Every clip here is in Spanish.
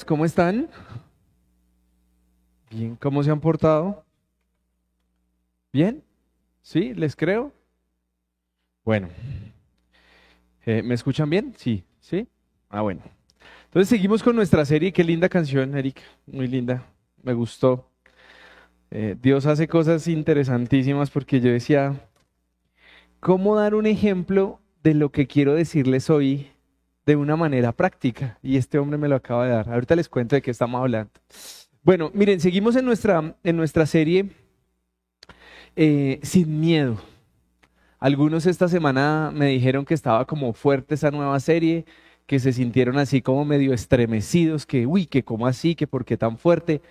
¿cómo están? Bien, ¿cómo se han portado? ¿Bien? ¿Sí? ¿Les creo? Bueno, eh, ¿me escuchan bien? Sí, ¿sí? Ah, bueno. Entonces seguimos con nuestra serie. Qué linda canción, Erika. Muy linda. Me gustó. Eh, Dios hace cosas interesantísimas porque yo decía, ¿cómo dar un ejemplo de lo que quiero decirles hoy de una manera práctica? Y este hombre me lo acaba de dar. Ahorita les cuento de qué estamos hablando. Bueno, miren, seguimos en nuestra, en nuestra serie eh, Sin Miedo. Algunos esta semana me dijeron que estaba como fuerte esa nueva serie, que se sintieron así como medio estremecidos, que uy, que cómo así, que por qué tan fuerte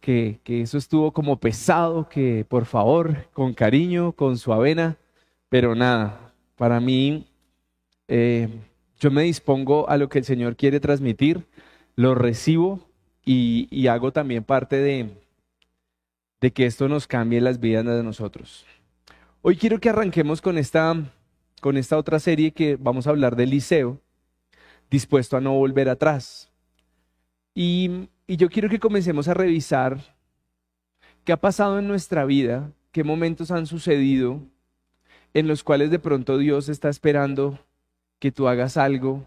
que, eso estuvo como pesado, que por favor, con cariño, con su avena, pero nada, para mí eh, yo me dispongo a lo que el Señor quiere transmitir, lo recibo y, hago también parte de, de que esto nos cambie las vidas de nosotros. Hoy quiero que arranquemos con esta, con esta otra serie que vamos a hablar del liceo, dispuesto a no volver atrás. Y y yo quiero que comencemos a revisar qué ha pasado en nuestra vida, qué momentos han sucedido en los cuales de pronto Dios está esperando que tú hagas algo,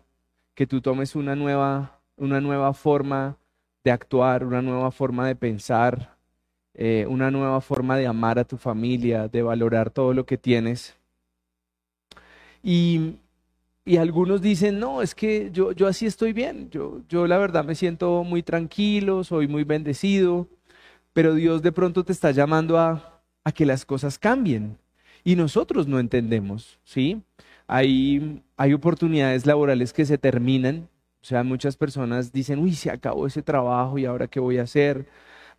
que tú tomes una nueva, una nueva forma de actuar, una nueva forma de pensar, eh, una nueva forma de amar a tu familia, de valorar todo lo que tienes. Y, y algunos dicen, no, es que yo, yo así estoy bien, yo, yo la verdad me siento muy tranquilo, soy muy bendecido, pero Dios de pronto te está llamando a, a que las cosas cambien y nosotros no entendemos, ¿sí? Hay, oportunidades laborales que se terminan, o sea, muchas personas dicen, uy, se acabó ese trabajo y ahora qué voy a hacer,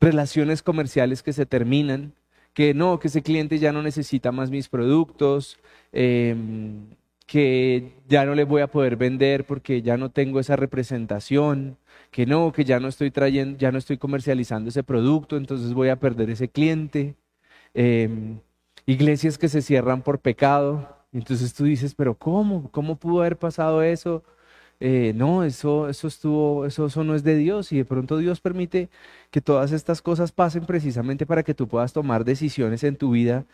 relaciones comerciales que se terminan, que no, que ese cliente ya no necesita más mis productos, eh, que ya no les voy a poder vender porque ya no tengo esa representación, que no, que ya no estoy trayendo, ya no estoy comercializando ese producto, entonces voy a perder ese cliente. Em, iglesias que se cierran por pecado. Entonces tú dices, pero ¿cómo? ¿Cómo pudo haber pasado eso? Eh, no, eso, eso estuvo, eso, eso no es de Dios y de pronto Dios permite que todas estas cosas pasen precisamente para que tú puedas tomar decisiones en tu vida,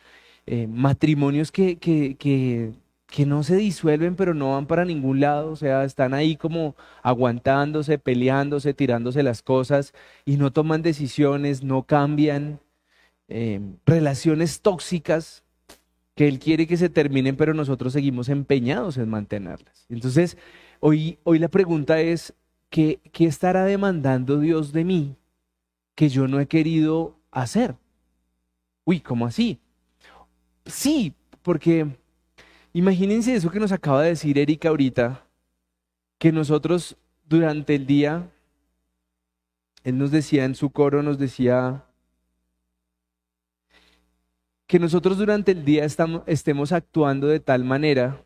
eh, matrimonios que, que, que que no se disuelven, pero no van para ningún lado, o sea, están ahí como aguantándose, peleándose, tirándose las cosas y no toman decisiones, no cambian, em, relaciones tóxicas que Él quiere que se terminen, pero nosotros seguimos empeñados en mantenerlas. Entonces, hoy, hoy la pregunta es, ¿qué, ¿qué estará demandando Dios de mí que yo no he querido hacer? Uy, ¿cómo así? Sí, porque Imagínense eso que nos acaba de decir Erika ahorita, que nosotros durante el día, él nos decía en su coro, nos decía que nosotros durante el día estamos, estemos actuando de tal manera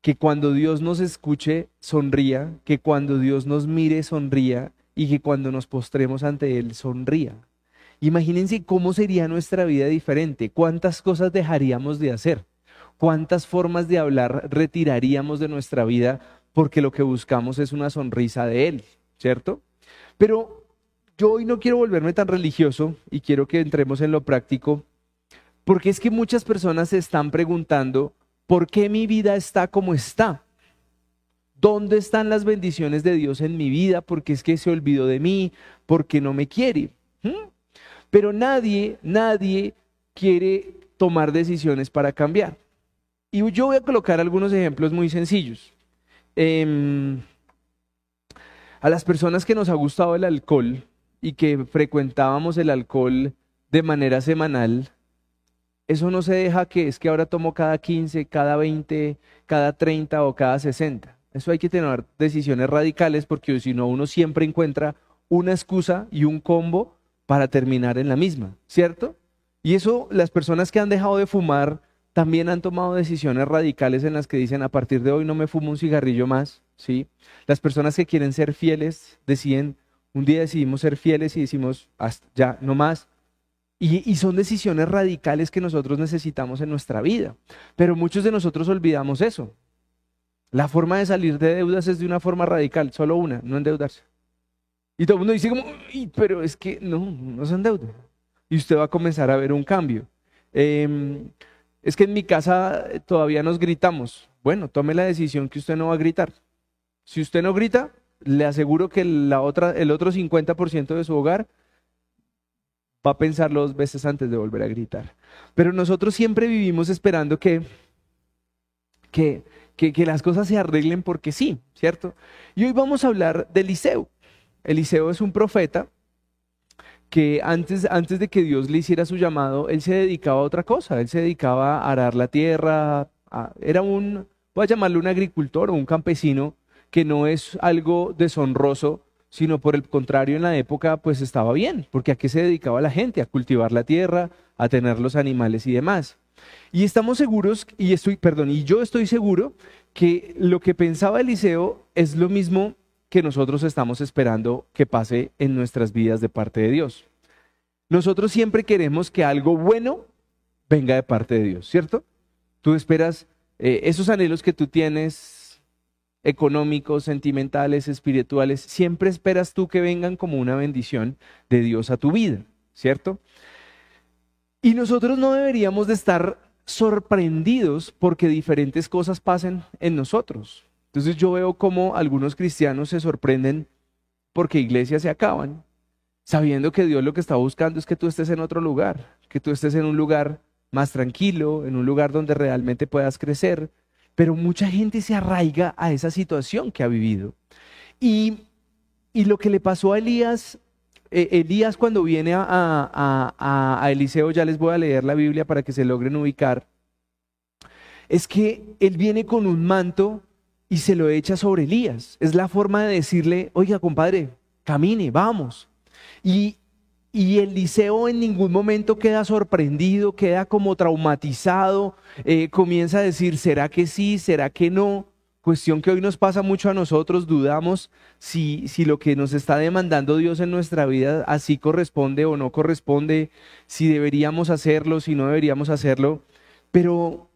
que cuando Dios nos escuche sonría, que cuando Dios nos mire sonría y que cuando nos postremos ante Él sonría. Imagínense cómo sería nuestra vida diferente, cuántas cosas dejaríamos de hacer. ¿Cuántas formas de hablar retiraríamos de nuestra vida porque lo que buscamos es una sonrisa de Él, ¿cierto? Pero yo hoy no quiero volverme tan religioso y quiero que entremos en lo práctico, porque es que muchas personas se están preguntando, ¿por qué mi vida está como está? ¿Dónde están las bendiciones de Dios en mi vida? Porque es que se olvidó de mí, porque no me quiere. ¿Mm? Pero nadie, nadie quiere tomar decisiones para cambiar. Y yo voy a colocar algunos ejemplos muy sencillos. Em, a las personas que nos ha gustado el alcohol y que frecuentábamos el alcohol de manera semanal, eso no se deja que es que ahora tomo cada 15, cada 20, cada 30 o cada 60. Eso hay que tener decisiones radicales porque si no uno siempre encuentra una excusa y un combo para terminar en la misma, ¿cierto? Y eso las personas que han dejado de fumar también han tomado decisiones radicales en las que dicen a partir de hoy no me fumo un cigarrillo más, ¿sí? Las personas que quieren ser fieles deciden, un día decidimos ser fieles y decimos, hasta ya, no más. Y, son decisiones radicales que nosotros necesitamos en nuestra vida. Pero muchos de nosotros olvidamos eso. La forma de salir de deudas es de una forma radical, solo una, no endeudarse. Y todo el mundo dice como, pero es que no, no se endeude. Y usted va a comenzar a ver un cambio. Em, es que en mi casa todavía nos gritamos. Bueno, tome la decisión que usted no va a gritar. Si usted no grita, le aseguro que la otra, el otro 50% de su hogar va a pensar dos veces antes de volver a gritar. Pero nosotros siempre vivimos esperando que, que, que, las cosas se arreglen porque sí, ¿cierto? Y hoy vamos a hablar de Eliseo. Eliseo es un profeta que antes, antes de que Dios le hiciera su llamado, él se dedicaba a otra cosa, él se dedicaba a arar la tierra, era un, voy a llamarlo un agricultor o un campesino, que no es algo deshonroso, sino por el contrario en la época pues estaba bien, porque a qué se dedicaba la gente, a cultivar la tierra, a tener los animales y demás. Y estamos seguros, y estoy, perdón, y yo estoy seguro que lo que pensaba Eliseo es lo mismo que nosotros estamos esperando que pase en nuestras vidas de parte de Dios. Nosotros siempre queremos que algo bueno venga de parte de Dios, ¿cierto? Tú esperas eh, esos anhelos que tú tienes, económicos, sentimentales, espirituales, siempre esperas tú que vengan como una bendición de Dios a tu vida, ¿cierto? Y nosotros no deberíamos de estar sorprendidos porque diferentes cosas pasen en nosotros. Entonces yo veo cómo algunos cristianos se sorprenden porque iglesias se acaban, sabiendo que Dios lo que está buscando es que tú estés en otro lugar, que tú estés en un lugar más tranquilo, en un lugar donde realmente puedas crecer. Pero mucha gente se arraiga a esa situación que ha vivido. Y, lo que le pasó a Elías, eh, Elías cuando viene a, a, a Eliseo, ya les voy a leer la Biblia para que se logren ubicar, es que él viene con un manto y se lo echa sobre Elías. Es la forma de decirle, oiga, compadre, camine, vamos. Y, y Eliseo en ningún momento queda sorprendido, queda como traumatizado, eh, comienza a decir, ¿será que sí? ¿Será que no? Cuestión que hoy nos pasa mucho a nosotros, dudamos si, si lo que nos está demandando Dios en nuestra vida así corresponde o no corresponde, si deberíamos hacerlo, si no deberíamos hacerlo. Pero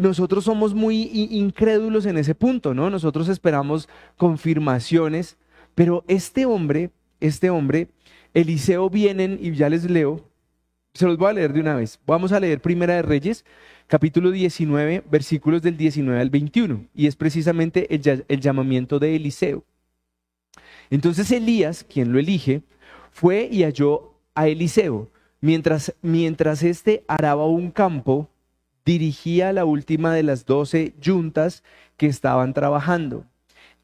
nosotros somos muy incrédulos en ese punto, ¿no? Nosotros esperamos confirmaciones, pero este hombre, este hombre, Eliseo vienen y ya les leo, se los voy a leer de una vez. Vamos a leer Primera de Reyes, capítulo 19, versículos del 19 al 21, y es precisamente el, llamamiento de Eliseo. Entonces Elías, quien lo elige, fue y halló a Eliseo, mientras, mientras éste araba un campo dirigía la última de las doce yuntas que estaban trabajando.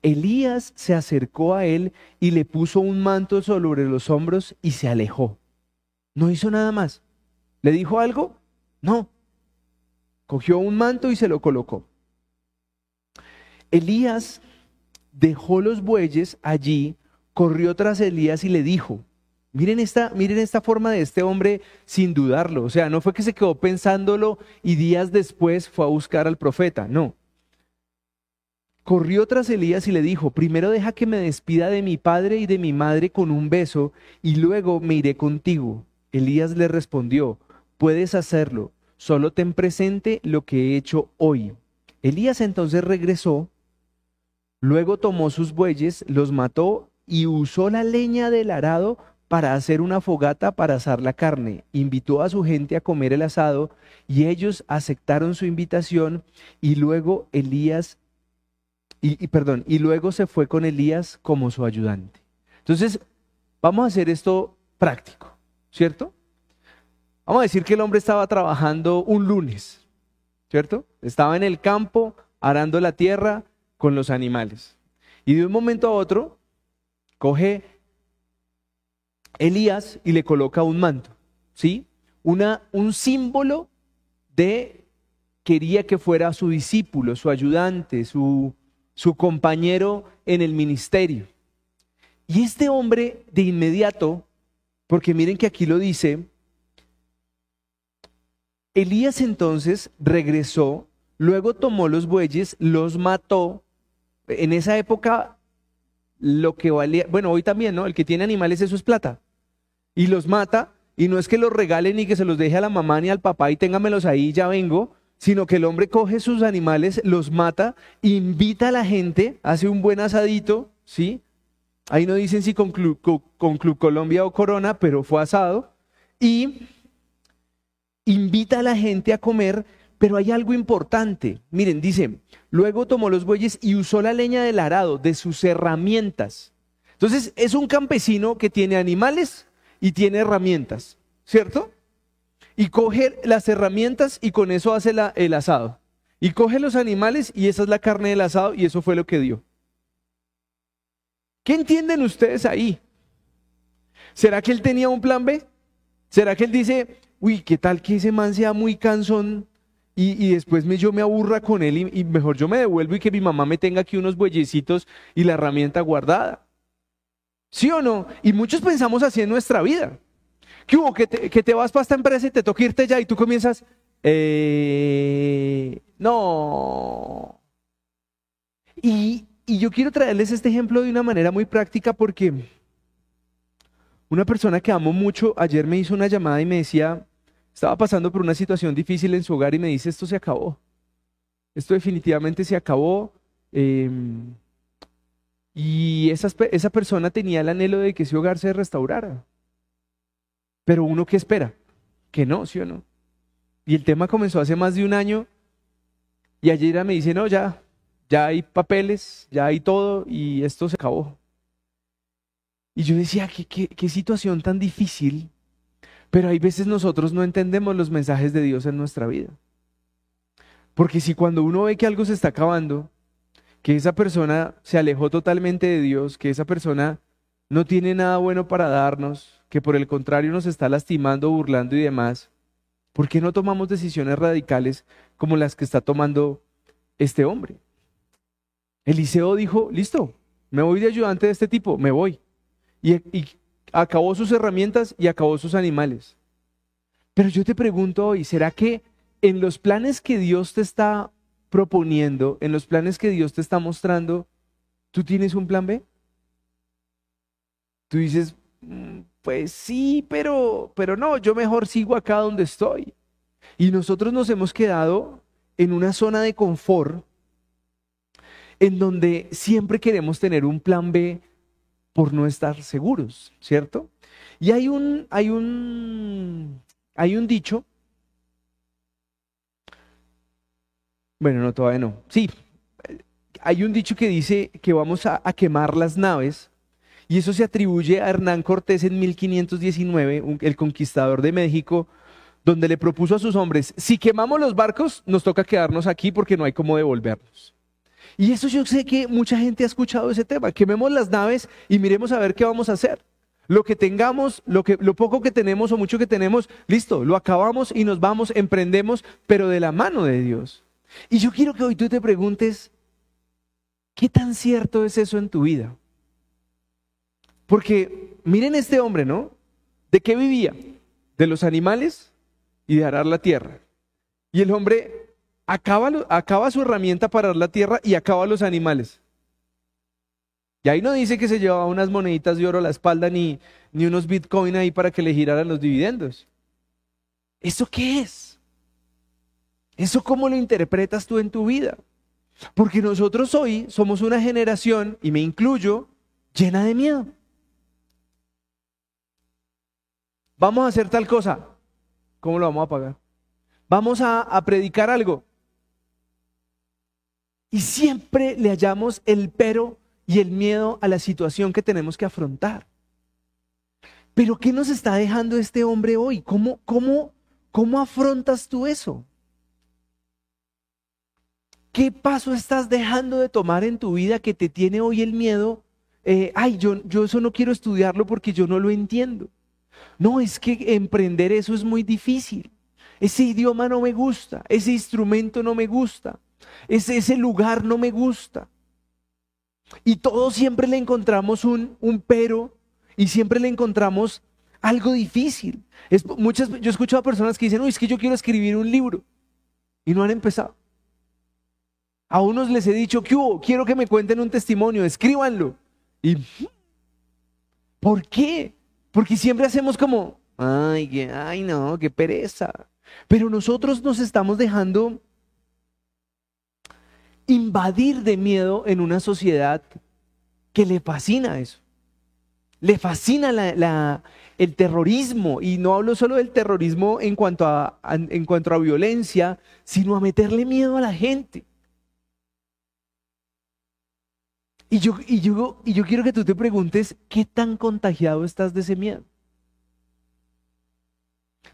Elías se acercó a él y le puso un manto sobre los hombros y se alejó. No hizo nada más. ¿Le dijo algo? No. Cogió un manto y se lo colocó. Elías dejó los bueyes allí, corrió tras Elías y le dijo, Miren esta, miren esta forma de este hombre sin dudarlo. O sea, no fue que se quedó pensándolo y días después fue a buscar al profeta. No. Corrió tras Elías y le dijo, primero deja que me despida de mi padre y de mi madre con un beso y luego me iré contigo. Elías le respondió, puedes hacerlo, solo ten presente lo que he hecho hoy. Elías entonces regresó, luego tomó sus bueyes, los mató y usó la leña del arado para hacer una fogata para asar la carne. Invitó a su gente a comer el asado y ellos aceptaron su invitación y luego Elías, y, perdón, y luego se fue con Elías como su ayudante. Entonces, vamos a hacer esto práctico, ¿cierto? Vamos a decir que el hombre estaba trabajando un lunes, ¿cierto? Estaba en el campo arando la tierra con los animales. Y de un momento a otro, coge Elías y le coloca un manto, ¿sí? Un símbolo de quería que fuera su discípulo, su ayudante, su, su compañero en el ministerio. Y este hombre de inmediato, porque miren que aquí lo dice, Elías entonces regresó, luego tomó los bueyes, los mató. En esa época lo que valía, bueno, hoy también, ¿no? El que tiene animales, eso es plata. Y los mata, y no es que los regalen ni que se los deje a la mamá ni al papá y téngamelos ahí, ya vengo, sino que el hombre coge sus animales, los mata, invita a la gente, hace un buen asadito, ¿sí? ahí no dicen si con Club, Colombia o Corona, pero fue asado, y invita a la gente a comer, pero hay algo importante. Miren, dice, luego tomó los bueyes y usó la leña del arado, de sus herramientas. Entonces, es un campesino que tiene animales y tiene herramientas, ¿cierto? Y coge las herramientas y con eso hace el asado. Y coge los animales y esa es la carne del asado y eso fue lo que dio. ¿Qué entienden ustedes ahí? ¿Será que él tenía un plan B? ¿Será que él dice, uy, qué tal que ese man sea muy cansón y, después me, yo me aburra con él y, mejor yo me devuelvo y que mi mamá me tenga aquí unos bueyecitos y la herramienta guardada? ¿Sí o no? Y muchos pensamos así en nuestra vida. Que te, vas para esta empresa y te toca irte ya y tú comienzas, eh, no. Y, y yo quiero traerles este ejemplo de una manera muy práctica porque una persona que amo mucho ayer me hizo una llamada y me decía, estaba pasando por una situación difícil en su hogar y me dice, esto se acabó. Esto definitivamente se acabó. Em, y esa, esa persona tenía el anhelo de que ese hogar se restaurara. Pero uno que espera, que no, ¿sí o no? Y el tema comenzó hace más de un año y ayer me dice, no, ya, ya hay papeles, ya hay todo y esto se acabó. Y yo decía, qué, qué, qué situación tan difícil pero hay veces nosotros no entendemos los mensajes de Dios en nuestra vida. Porque si cuando uno ve que algo se está acabando, que esa persona se alejó totalmente de Dios, que esa persona no tiene nada bueno para darnos, que por el contrario nos está lastimando, burlando y demás, ¿por qué no tomamos decisiones radicales como las que está tomando este hombre? Eliseo dijo, listo, me voy de ayudante de este tipo, me voy. Y, acabó sus herramientas y acabó sus animales. Pero yo te pregunto hoy, ¿será que en los planes que Dios te está proponiendo, en los planes que Dios te está mostrando, tú tienes un plan B? Tú dices, mm, pues sí, pero, pero no, yo mejor sigo acá donde estoy. Y nosotros nos hemos quedado en una zona de confort en donde siempre queremos tener un plan B por no estar seguros, ¿cierto? Y hay un, hay un, hay un dicho, bueno, no, todavía no, sí, hay un dicho que dice que vamos a, quemar las naves, y eso se atribuye a Hernán Cortés en 1519, el conquistador de México, donde le propuso a sus hombres, si quemamos los barcos, nos toca quedarnos aquí porque no hay cómo devolvernos. Y eso yo sé que mucha gente ha escuchado ese tema. Quememos las naves y miremos a ver qué vamos a hacer. Lo que tengamos, lo, que, lo poco que tenemos o mucho que tenemos, listo, lo acabamos y nos vamos, emprendemos, pero de la mano de Dios. Y yo quiero que hoy tú te preguntes, ¿qué tan cierto es eso en tu vida? Porque miren este hombre, ¿no? ¿De qué vivía? De los animales y de arar la tierra. Y el hombre acaba, su herramienta para dar la tierra y acaba los animales. Y ahí no dice que se llevaba unas moneditas de oro a la espalda ni, ni unos bitcoin ahí para que le giraran los dividendos. ¿Eso qué es? ¿Eso cómo lo interpretas tú en tu vida? Porque nosotros hoy somos una generación, y me incluyo, llena de miedo. Vamos a hacer tal cosa. ¿Cómo lo vamos a pagar? Vamos a predicar algo. Y siempre le hallamos el pero y el miedo a la situación que tenemos que afrontar. Pero ¿qué nos está dejando este hombre hoy? ¿Cómo, cómo, cómo afrontas tú eso? ¿Qué paso estás dejando de tomar en tu vida que te tiene hoy el miedo? Eh, ay, yo, yo eso no quiero estudiarlo porque yo no lo entiendo. No, es que emprender eso es muy difícil. Ese idioma no me gusta, ese instrumento no me gusta. Ese, lugar no me gusta. Y todos siempre le encontramos un, un pero y siempre le encontramos algo difícil. Es, muchas, yo he escuchado a personas que dicen, uy, es que yo quiero escribir un libro y no han empezado. A unos les he dicho. Quiero que me cuenten un testimonio, escríbanlo. Y, ¿por qué? Porque siempre hacemos como, ay, ay, no, qué pereza. Pero nosotros nos estamos dejando invadir de miedo en una sociedad que le fascina eso. le fascina el terrorismo, y no hablo solo del terrorismo en cuanto a, en cuanto a violencia, sino a meterle miedo a la gente. Y yo, y, yo, y yo quiero que tú te preguntes, ¿qué tan contagiado estás de ese miedo?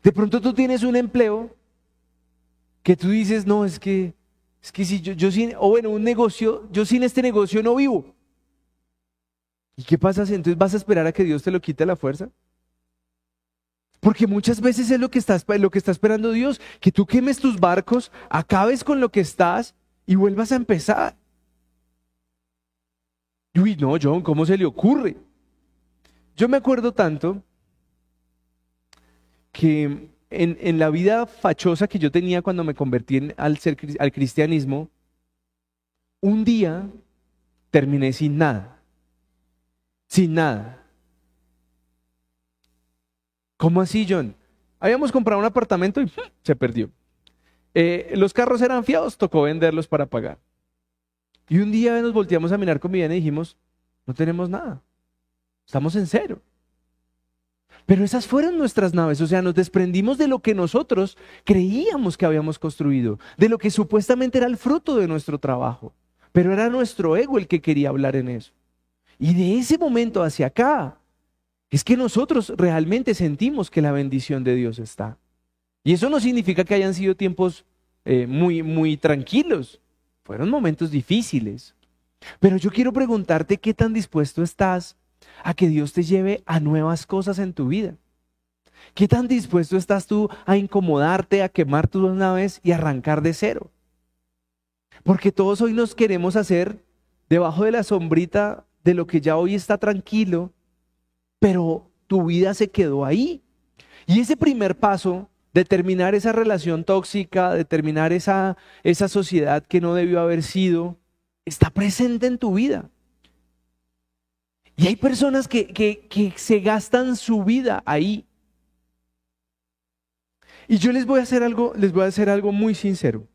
De pronto tú tienes un empleo que tú dices, no, es que, es que si yo, sin, o bueno, un negocio, yo sin este negocio no vivo. ¿Y qué pasa si entonces vas a esperar a que Dios te lo quite la fuerza? Porque muchas veces es lo que, estás, lo que está esperando Dios, que tú quemes tus barcos, acabes con lo que estás y vuelvas a empezar. Uy, no, John, ¿cómo se le ocurre? Yo me acuerdo tanto que en, la vida fachosa que yo tenía cuando me convertí al, ser, al cristianismo, un día terminé sin nada sin nada. ¿Cómo así, John? Habíamos comprado un apartamento y se perdió. Eh, los carros eran fiados, tocó venderlos para pagar. Y un día nos volteamos a mirar con mi y dijimos, no tenemos nada, estamos en cero. Pero esas fueron nuestras naves, o sea, nos desprendimos de lo que nosotros creíamos que habíamos construido, de lo que supuestamente era el fruto de nuestro trabajo. Pero era nuestro ego el que quería hablar en eso. Y de ese momento hacia acá, es que nosotros realmente sentimos que la bendición de Dios está. Y eso no significa que hayan sido tiempos eh, muy, muy tranquilos. Fueron momentos difíciles. Pero yo quiero preguntarte qué tan dispuesto estás a que Dios te lleve a nuevas cosas en tu vida. ¿Qué tan dispuesto estás tú a incomodarte, a quemar tus naves y arrancar de cero? Porque todos hoy nos queremos hacer debajo de la sombrita de lo que ya hoy está tranquilo, pero tu vida se quedó ahí. Y ese primer paso de terminar esa relación tóxica, de terminar esa, esa sociedad que no debió haber sido, está presente en tu vida. Y hay personas que, que, que se gastan su vida ahí. Y yo les voy a hacer algo, les voy a hacer algo muy sincero.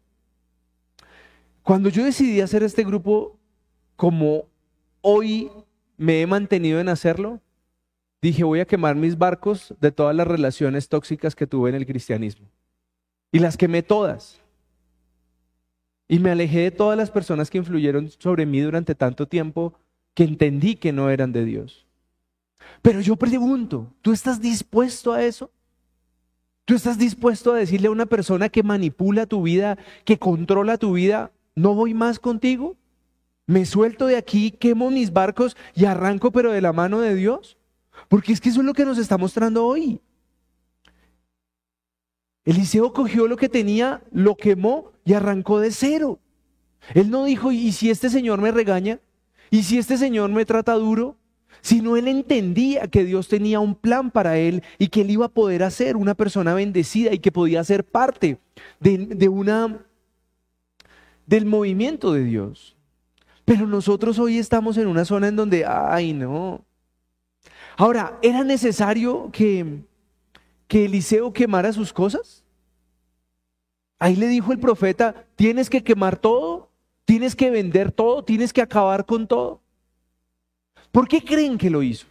Cuando yo decidí hacer este grupo como hoy me he mantenido en hacerlo, dije voy a quemar mis barcos de todas las relaciones tóxicas que tuve en el cristianismo. Y las quemé todas. Y me alejé de todas las personas que influyeron sobre mí durante tanto tiempo que entendí que no eran de Dios. Pero yo pregunto, ¿tú estás dispuesto a eso? ¿Tú estás dispuesto a decirle a una persona que manipula tu vida, que controla tu vida, no voy más contigo? Me suelto de aquí, quemo mis barcos y arranco, pero de la mano de Dios. Porque es que eso es lo que nos está mostrando hoy. Eliseo cogió lo que tenía, lo quemó y arrancó de cero. Él no dijo, ¿y si este señor me regaña? ¿Y si este señor me trata duro? Sino él entendía que Dios tenía un plan para él y que él iba a poder hacer una persona bendecida y que podía ser parte de, de una del movimiento de Dios. Pero nosotros hoy estamos en una zona en donde, ay, no. Ahora, ¿era necesario que, que Eliseo quemara sus cosas? Ahí le dijo el profeta, tienes que quemar todo, tienes que vender todo, tienes que acabar con todo. ¿Por qué creen que lo hizo?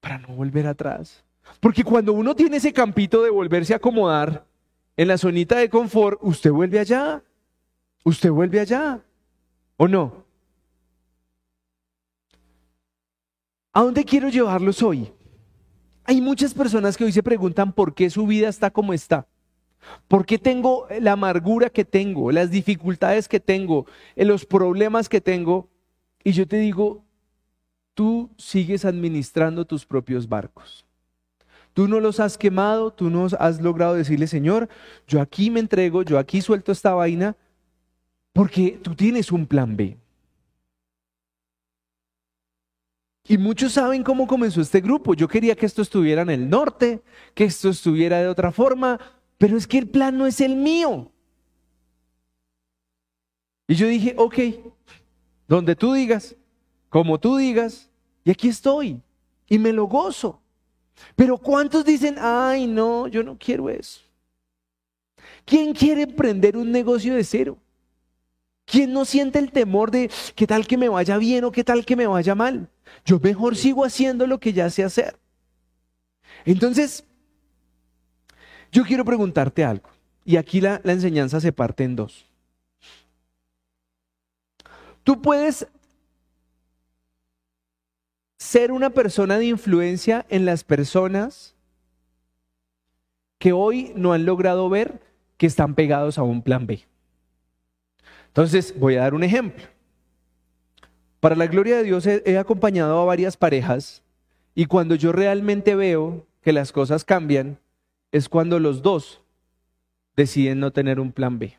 Para no volver atrás. Porque cuando uno tiene ese campito de volverse a acomodar en la zonita de confort, usted vuelve allá usted vuelve allá, ¿o no? ¿A dónde quiero llevarlos hoy? Hay muchas personas que hoy se preguntan por qué su vida está como está. ¿Por qué tengo la amargura que tengo, las dificultades que tengo, los problemas que tengo? Y yo te digo, tú sigues administrando tus propios barcos. Tú no los has quemado, tú no has logrado decirle, Señor, yo aquí me entrego, yo aquí suelto esta vaina, porque tú tienes un plan B. Y muchos saben cómo comenzó este grupo. Yo quería que esto estuviera en el norte, que esto estuviera de otra forma, pero es que el plan no es el mío. Y yo dije, ok, donde tú digas, como tú digas, y aquí estoy, y me lo gozo. Pero ¿cuántos dicen, ay, no, yo no quiero eso? ¿Quién quiere emprender un negocio de cero? ¿Quién no siente el temor de qué tal que me vaya bien o qué tal que me vaya mal? Yo mejor sigo haciendo lo que ya sé hacer. Entonces, yo quiero preguntarte algo. Y aquí la, la enseñanza se parte en dos. Tú puedes ser una persona de influencia en las personas que hoy no han logrado ver que están pegados a un plan B. Entonces, voy a dar un ejemplo. Para la gloria de Dios he, acompañado a varias parejas y cuando yo realmente veo que las cosas cambian, es cuando los dos deciden no tener un plan B.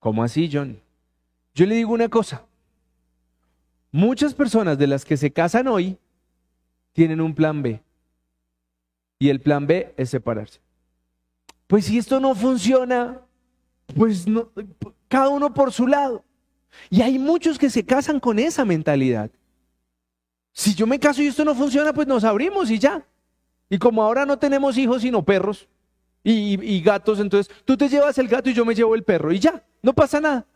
¿Cómo así, John? Yo le digo una cosa. Muchas personas de las que se casan hoy tienen un plan B. Y el plan B es separarse. Pues si esto no funciona, pues cada uno por su lado. Y hay muchos que se casan con esa mentalidad. Si yo me caso y esto no funciona, pues nos abrimos y ya. Y como ahora no tenemos hijos sino perros y, gatos, entonces tú te llevas el gato y yo me llevo el perro y ya, no pasa nada.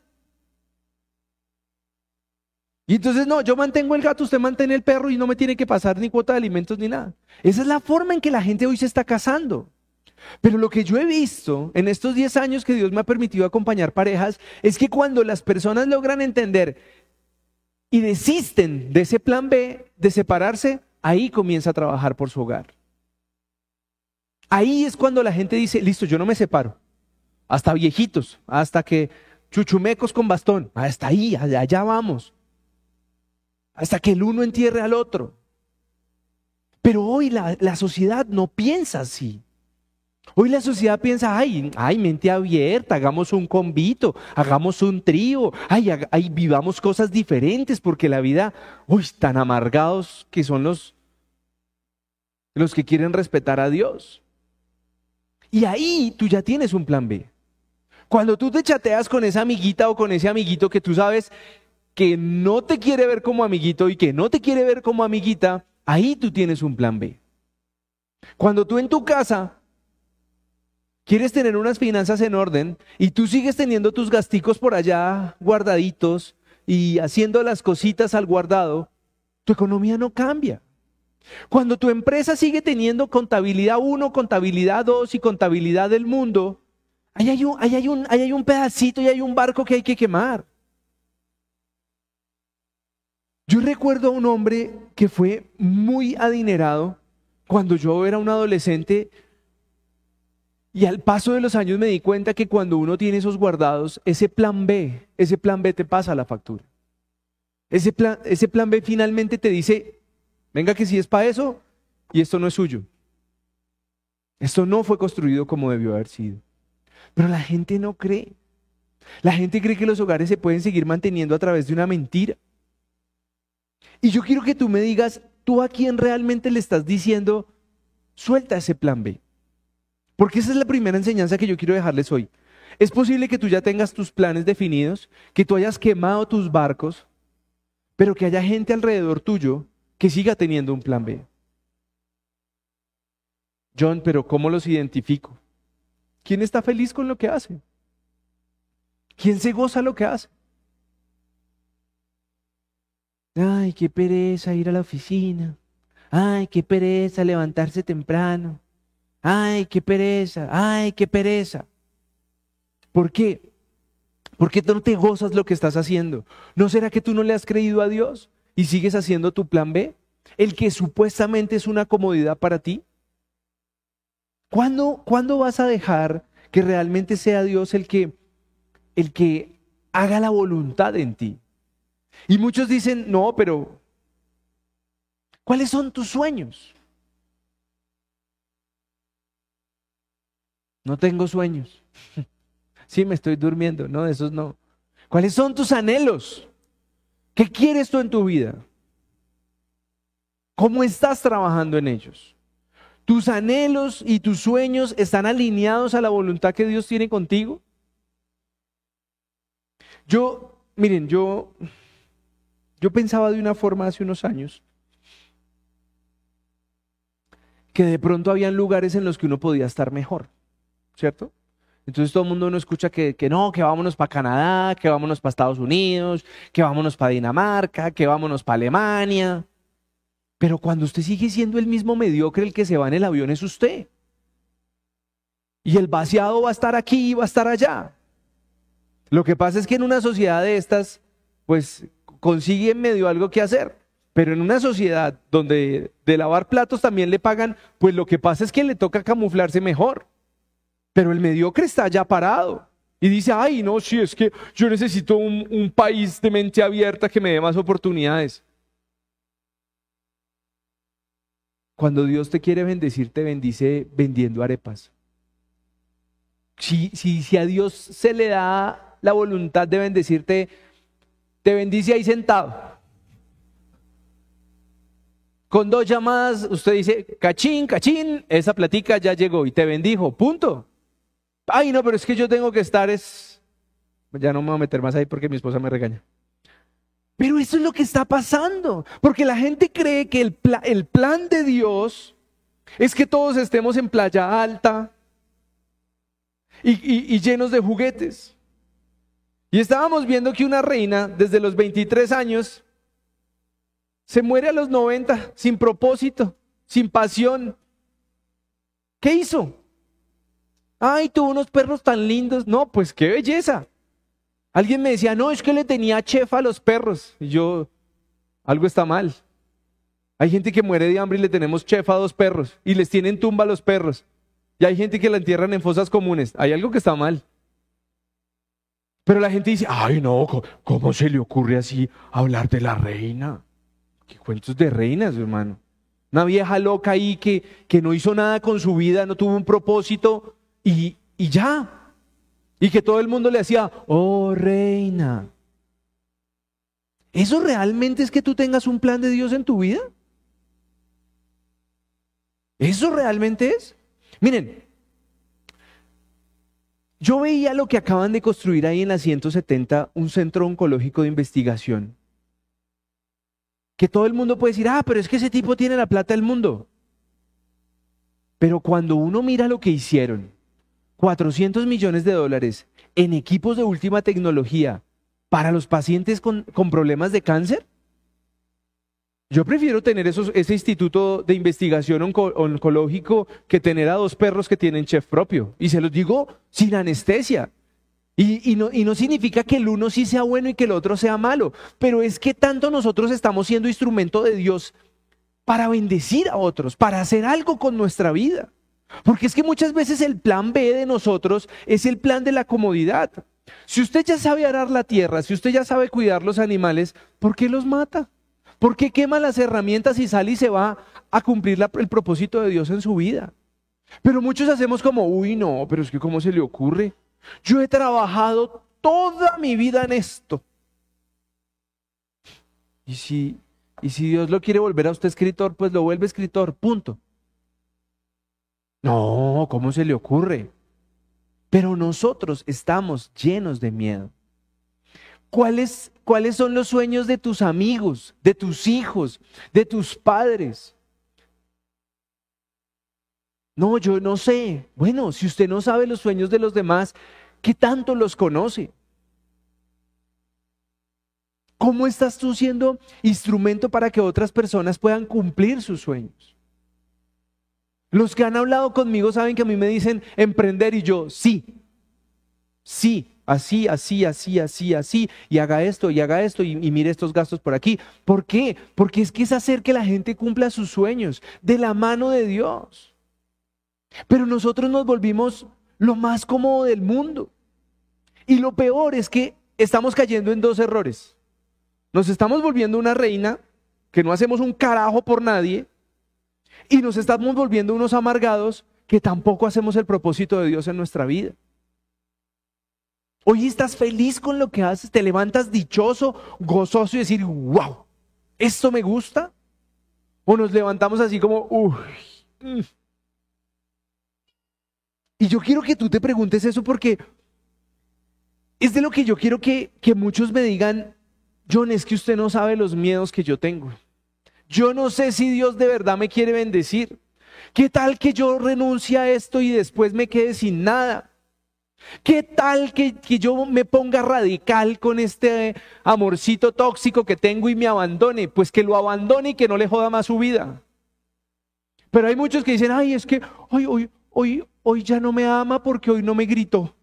Y entonces, no, yo mantengo el gato, usted mantiene el perro y no me tiene que pasar ni cuota de alimentos ni nada. Esa es la forma en que la gente hoy se está casando. Pero lo que yo he visto en estos 10 años que Dios me ha permitido acompañar parejas es que cuando las personas logran entender y desisten de ese plan B, de separarse, ahí comienza a trabajar por su hogar. Ahí es cuando la gente dice, listo, yo no me separo. Hasta viejitos, hasta que chuchumecos con bastón, hasta ahí, allá vamos hasta que el uno entierre al otro. Pero hoy la, sociedad no piensa así. Hoy la sociedad piensa, ay, ay, mente abierta, hagamos un convito, hagamos un trío, ay, vivamos cosas diferentes, porque la vida, uy, tan amargados que son los, los que quieren respetar a Dios. Y ahí tú ya tienes un plan B. Cuando tú te chateas con esa amiguita o con ese amiguito que tú sabes que no te quiere ver como amiguito y que no te quiere ver como amiguita, ahí tú tienes un plan B. Cuando tú en tu casa quieres tener unas finanzas en orden y tú sigues teniendo tus gasticos por allá guardaditos y haciendo las cositas al guardado, tu economía no cambia. Cuando tu empresa sigue teniendo contabilidad 1, contabilidad 2 y contabilidad del mundo, ahí hay, un, hay, un, ahí hay un pedacito y hay un barco que hay que quemar. Yo recuerdo a un hombre que fue muy adinerado cuando yo era un adolescente y al paso de los años me di cuenta que cuando uno tiene esos guardados, ese plan B, ese plan B te pasa la factura. Ese plan, ese plan B finalmente te dice, venga que si es para eso y esto no es suyo. Esto no fue construido como debió haber sido. Pero la gente no cree. La gente cree que los hogares se pueden seguir manteniendo a través de una mentira. Y yo quiero que tú me digas, tú a quién realmente le estás diciendo, suelta ese plan B. Porque esa es la primera enseñanza que yo quiero dejarles hoy. Es posible que tú ya tengas tus planes definidos, que tú hayas quemado tus barcos, pero que haya gente alrededor tuyo que siga teniendo un plan B. John, pero ¿cómo los identifico? ¿Quién está feliz con lo que hace? ¿Quién se goza lo que hace? Ay, qué pereza ir a la oficina. Ay, qué pereza levantarse temprano. Ay, qué pereza. Ay, qué pereza. ¿Por qué? ¿Por qué no te gozas lo que estás haciendo? ¿No será que tú no le has creído a Dios y sigues haciendo tu plan B? El que supuestamente es una comodidad para ti. ¿Cuándo, ¿cuándo vas a dejar que realmente sea Dios el que, el que haga la voluntad en ti? Y muchos dicen, no, pero ¿cuáles son tus sueños? No tengo sueños. Sí, me estoy durmiendo. No, esos no. ¿Cuáles son tus anhelos? ¿Qué quieres tú en tu vida? ¿Cómo estás trabajando en ellos? ¿Tus anhelos y tus sueños están alineados a la voluntad que Dios tiene contigo? Yo, miren, yo yo pensaba de una forma hace unos años que de pronto habían lugares en los que uno podía estar mejor, ¿cierto? Entonces todo el mundo no escucha que, que no, que vámonos para Canadá, que vámonos para Estados Unidos, que vámonos para Dinamarca, que vámonos para Alemania. Pero cuando usted sigue siendo el mismo mediocre, el que se va en el avión es usted. Y el vaciado va a estar aquí y va a estar allá. Lo que pasa es que en una sociedad de estas, pues consigue medio algo que hacer. Pero en una sociedad donde de lavar platos también le pagan, pues lo que pasa es que le toca camuflarse mejor. Pero el mediocre está ya parado. Y dice, ay, no, sí, es que yo necesito un, un país de mente abierta que me dé más oportunidades. Cuando Dios te quiere bendecir, te bendice vendiendo arepas. Si, si, si a Dios se le da la voluntad de bendecirte, te bendice ahí sentado. Con dos llamadas, usted dice, cachín, cachín, esa platica ya llegó y te bendijo, punto. Ay, no, pero es que yo tengo que estar, es... Ya no me voy a meter más ahí porque mi esposa me regaña. Pero eso es lo que está pasando, porque la gente cree que el, el plan de Dios es que todos estemos en playa alta y, y llenos de juguetes. Y estábamos viendo que una reina desde los 23 años se muere a los 90 sin propósito, sin pasión. ¿Qué hizo? Ay, tuvo unos perros tan lindos. No, pues qué belleza. Alguien me decía, no, es que le tenía chef a los perros. Y yo, algo está mal. Hay gente que muere de hambre y le tenemos chef a dos perros y les tienen tumba a los perros. Y hay gente que la entierran en fosas comunes. Hay algo que está mal. Pero la gente dice, ay no, ¿cómo se le ocurre así hablar de la reina? ¿Qué cuentos de reinas, hermano? Una vieja loca ahí que, que no hizo nada con su vida, no tuvo un propósito y, y ya. Y que todo el mundo le hacía, oh reina. ¿Eso realmente es que tú tengas un plan de Dios en tu vida? ¿Eso realmente es? Miren, yo veía lo que acaban de construir ahí en la 170, un centro oncológico de investigación que todo el mundo puede decir, ah, pero es que ese tipo tiene la plata del mundo. Pero cuando uno mira lo que hicieron, 400 millones de dólares en equipos de última tecnología para los pacientes con, problemas de cáncer, yo prefiero tener ese instituto de investigación oncológico que tener a dos perros que tienen chef propio. Y se los digo sin anestesia. Y, no, y, no, significa que el uno sí sea bueno y que el otro sea malo, pero es que tanto nosotros estamos siendo instrumento de Dios para bendecir a otros, para hacer algo con nuestra vida. Porque es que muchas veces el plan B de nosotros es el plan de la comodidad. Si usted ya sabe arar la tierra, si usted ya sabe cuidar los animales, ¿por qué los mata? ¿Por qué quema las herramientas y sale y se va a cumplir el propósito de Dios en su vida? Pero muchos hacemos como, uy, no, pero es que ¿cómo se le ocurre? Yo he trabajado toda mi vida en esto. Y si, Dios lo quiere volver a usted escritor, pues lo vuelve escritor, punto. No, ¿cómo se le ocurre? Pero nosotros estamos llenos de miedo. ¿Cuáles, ¿Cuáles son los sueños de tus amigos, de tus hijos, de tus padres? No, yo no sé. Bueno, si usted no sabe los sueños de los demás, ¿qué tanto los conoce? ¿Cómo estás tú siendo instrumento para que otras personas puedan cumplir sus sueños? Los que han hablado conmigo saben que a mí me dicen emprender y yo, sí, sí, así, así, así, así, así, y haga esto, y haga esto, y, mire estos gastos por aquí. ¿Por qué? Porque es que es hacer que la gente cumpla sus sueños de la mano de Dios. Pero nosotros nos volvimos lo más cómodo del mundo. Y lo peor es que estamos cayendo en dos errores. Nos estamos volviendo una reina, que no hacemos un carajo por nadie, y nos estamos volviendo unos amargados que tampoco hacemos el propósito de Dios en nuestra vida. Hoy estás feliz con lo que haces, te levantas dichoso, gozoso y decir, wow, ¿esto me gusta? O nos levantamos así como, uy, mm, y yo quiero que tú te preguntes eso porque es de lo que yo quiero que, que muchos me digan, John, es que usted no sabe los miedos que yo tengo. Yo no sé si Dios de verdad me quiere bendecir. ¿Qué tal que yo renuncie a esto y después me quede sin nada? ¿Qué tal que, que, yo me ponga radical con este amorcito tóxico que tengo y me abandone? Pues que lo abandone y que no le joda más su vida. Pero hay muchos que dicen, ay, es que hoy, hoy, hoy, hoy ya no me ama porque hoy no me gritó.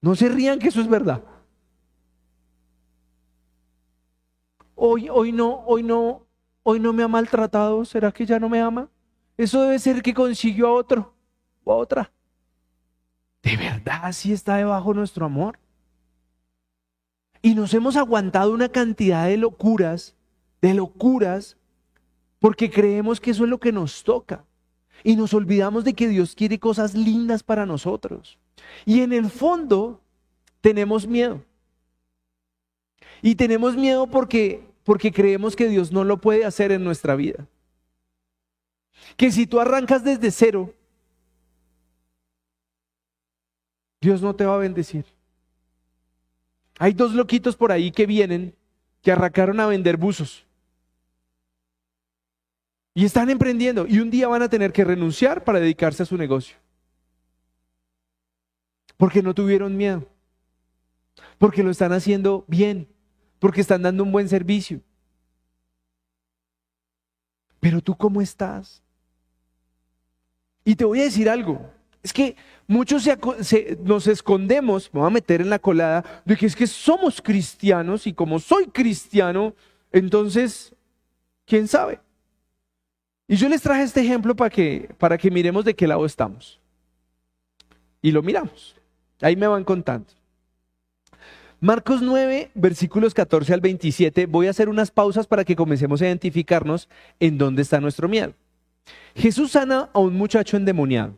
No se rían que eso es verdad. Hoy, hoy no, hoy no, hoy no me ha maltratado. ¿Será que ya no me ama? Eso debe ser que consiguió a otro o a otra. ¿De verdad así está debajo nuestro amor? Y nos hemos aguantado una cantidad de locuras, de locuras, porque creemos que eso es lo que nos toca. Y nos olvidamos de que Dios quiere cosas lindas para nosotros. Y en el fondo tenemos miedo. Y tenemos miedo porque, porque creemos que Dios no lo puede hacer en nuestra vida que si tú arrancas desde cero, Dios no te va a bendecir. Hay dos loquitos por ahí que vienen que arrancaron a vender buzos. Y están emprendiendo y un día van a tener que renunciar para dedicarse a su negocio. Porque no tuvieron miedo. Porque lo están haciendo bien. Porque están dando un buen servicio. Pero tú cómo estás? Y te voy a decir algo, es que muchos nos escondemos, me voy a meter en la colada, de que es que somos cristianos y como soy cristiano, entonces, ¿quién sabe? Y yo les traje este ejemplo para que, para que miremos de qué lado estamos. Y lo miramos. Ahí me van contando. Marcos 9, versículos 14 al 27. Voy a hacer unas pausas para que comencemos a identificarnos en dónde está nuestro miedo. Jesús sana a un muchacho endemoniado.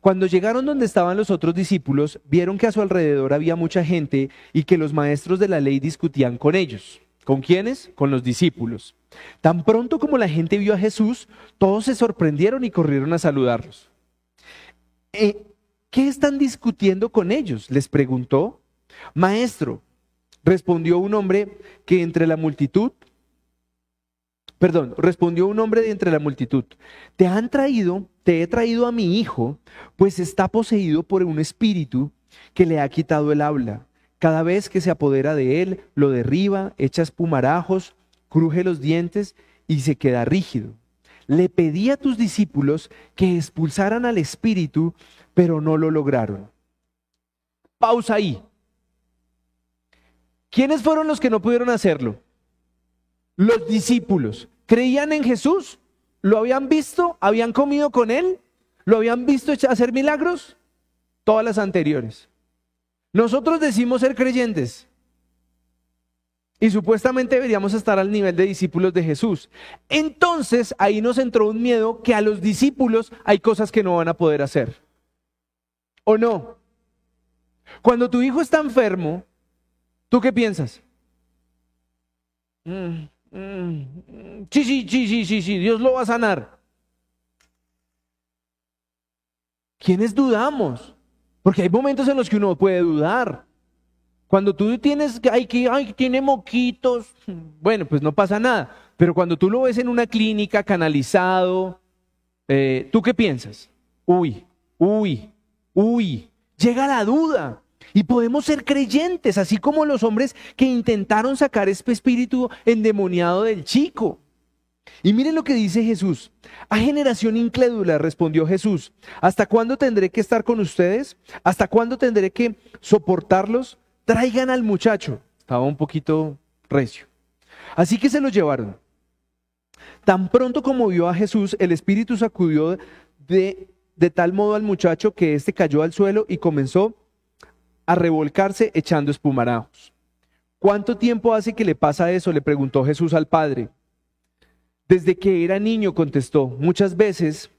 Cuando llegaron donde estaban los otros discípulos, vieron que a su alrededor había mucha gente y que los maestros de la ley discutían con ellos. ¿Con quiénes? Con los discípulos. Tan pronto como la gente vio a Jesús, todos se sorprendieron y corrieron a saludarlos. Eh, ¿Qué están discutiendo con ellos? les preguntó. Maestro, respondió un hombre que entre la multitud Perdón, respondió un hombre de entre la multitud, te han traído, te he traído a mi hijo, pues está poseído por un espíritu que le ha quitado el habla. Cada vez que se apodera de él, lo derriba, echa espumarajos, cruje los dientes y se queda rígido. Le pedí a tus discípulos que expulsaran al espíritu, pero no lo lograron. Pausa ahí. ¿Quiénes fueron los que no pudieron hacerlo? Los discípulos creían en Jesús, lo habían visto, habían comido con él, lo habían visto hacer milagros, todas las anteriores. Nosotros decimos ser creyentes y supuestamente deberíamos estar al nivel de discípulos de Jesús. Entonces ahí nos entró un miedo que a los discípulos hay cosas que no van a poder hacer. ¿O no? Cuando tu hijo está enfermo, ¿tú qué piensas? Mm, Mm, sí, sí, sí, sí, sí, sí, Dios lo va a sanar. ¿Quiénes dudamos? Porque hay momentos en los que uno puede dudar. Cuando tú tienes, ay, que, ay, tiene moquitos, bueno, pues no pasa nada. Pero cuando tú lo ves en una clínica canalizado, eh, ¿tú qué piensas? Uy, uy, uy, llega la duda. Y podemos ser creyentes, así como los hombres que intentaron sacar este espíritu endemoniado del chico. Y miren lo que dice Jesús. A generación incrédula, respondió Jesús, ¿hasta cuándo tendré que estar con ustedes? ¿Hasta cuándo tendré que soportarlos? Traigan al muchacho. Estaba un poquito recio. Así que se lo llevaron. Tan pronto como vio a Jesús, el espíritu sacudió de, de tal modo al muchacho que éste cayó al suelo y comenzó a revolcarse echando espumarajos. ¿Cuánto tiempo hace que le pasa eso? le preguntó Jesús al Padre. Desde que era niño, contestó, muchas veces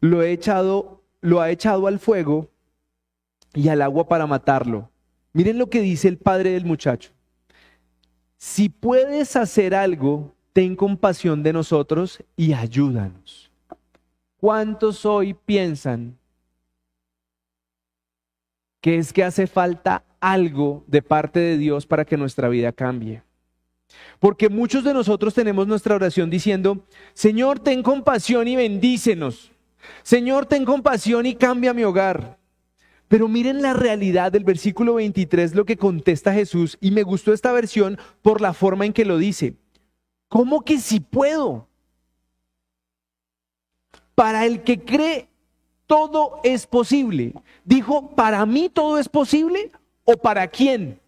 lo, he echado, lo ha echado al fuego y al agua para matarlo. Miren lo que dice el padre del muchacho. Si puedes hacer algo, ten compasión de nosotros y ayúdanos. ¿Cuántos hoy piensan que es que hace falta algo de parte de Dios para que nuestra vida cambie. Porque muchos de nosotros tenemos nuestra oración diciendo, Señor, ten compasión y bendícenos. Señor, ten compasión y cambia mi hogar. Pero miren la realidad del versículo 23, lo que contesta Jesús, y me gustó esta versión por la forma en que lo dice. ¿Cómo que si puedo? Para el que cree, todo es posible. Dijo, ¿para mí todo es posible? ¿O para quién?